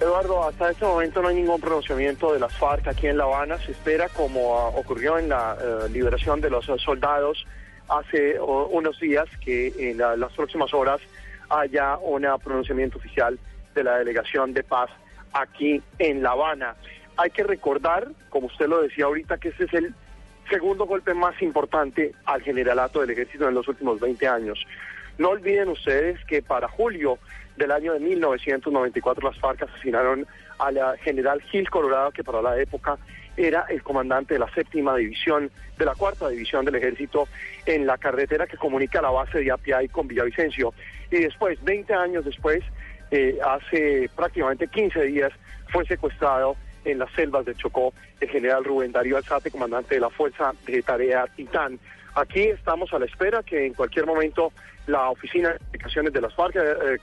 Eduardo, hasta este momento no hay ningún pronunciamiento de las FARC aquí en La Habana. Se espera, como ocurrió en la uh, liberación de los soldados hace unos días, que en la, las próximas horas haya un pronunciamiento oficial de la delegación de paz aquí en La Habana. Hay que recordar, como usted lo decía ahorita, que este es el segundo golpe más importante al generalato del ejército en los últimos 20 años. No olviden ustedes que para julio del año de 1994 las FARC asesinaron al general Gil Colorado, que para la época era el comandante de la séptima división, de la cuarta división del ejército, en la carretera que comunica la base de Apiay con Villavicencio. Y después, 20 años después, eh, hace prácticamente 15 días, fue secuestrado en las selvas de Chocó el general Rubén Darío Alzate, comandante de la Fuerza de Tarea Titán. Aquí estamos a la espera que en cualquier momento la Oficina de Comunicaciones de las FARC eh,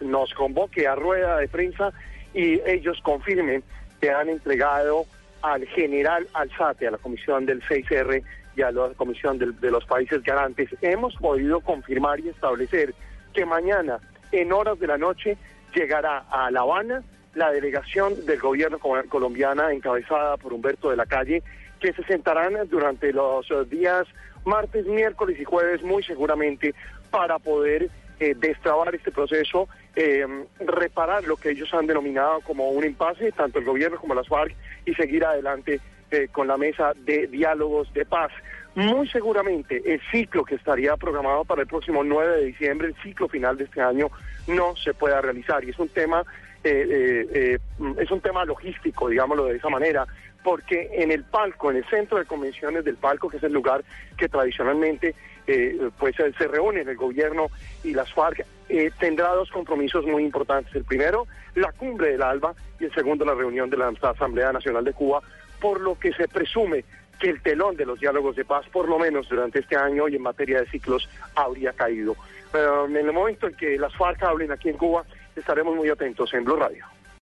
nos convoque a rueda de prensa y ellos confirmen que han entregado al general Alzate, a la comisión del 6R y a la comisión de los países garantes. Hemos podido confirmar y establecer que mañana, en horas de la noche, llegará a La Habana la delegación del gobierno colombiana encabezada por Humberto de la Calle, que se sentarán durante los días martes, miércoles y jueves muy seguramente para poder eh, destrabar este proceso, eh, reparar lo que ellos han denominado como un impasse, tanto el gobierno como las FARC, y seguir adelante eh, con la mesa de diálogos de paz. Muy seguramente el ciclo que estaría programado para el próximo 9 de diciembre, el ciclo final de este año, no se pueda realizar. Y es un tema, es un tema logístico, digámoslo de esa manera, porque en el palco, en el centro de convenciones del palco, que es el lugar que tradicionalmente eh, pues se reúnen el gobierno y las FARC, eh, tendrá dos compromisos muy importantes. El primero, la cumbre del ALBA y el segundo, la reunión de la Asamblea Nacional de Cuba, por lo que se presume que el telón de los diálogos de paz, por lo menos durante este año y en materia de ciclos, habría caído. Pero en el momento en que las FARC hablen aquí en Cuba, estaremos muy atentos en Blue Radio.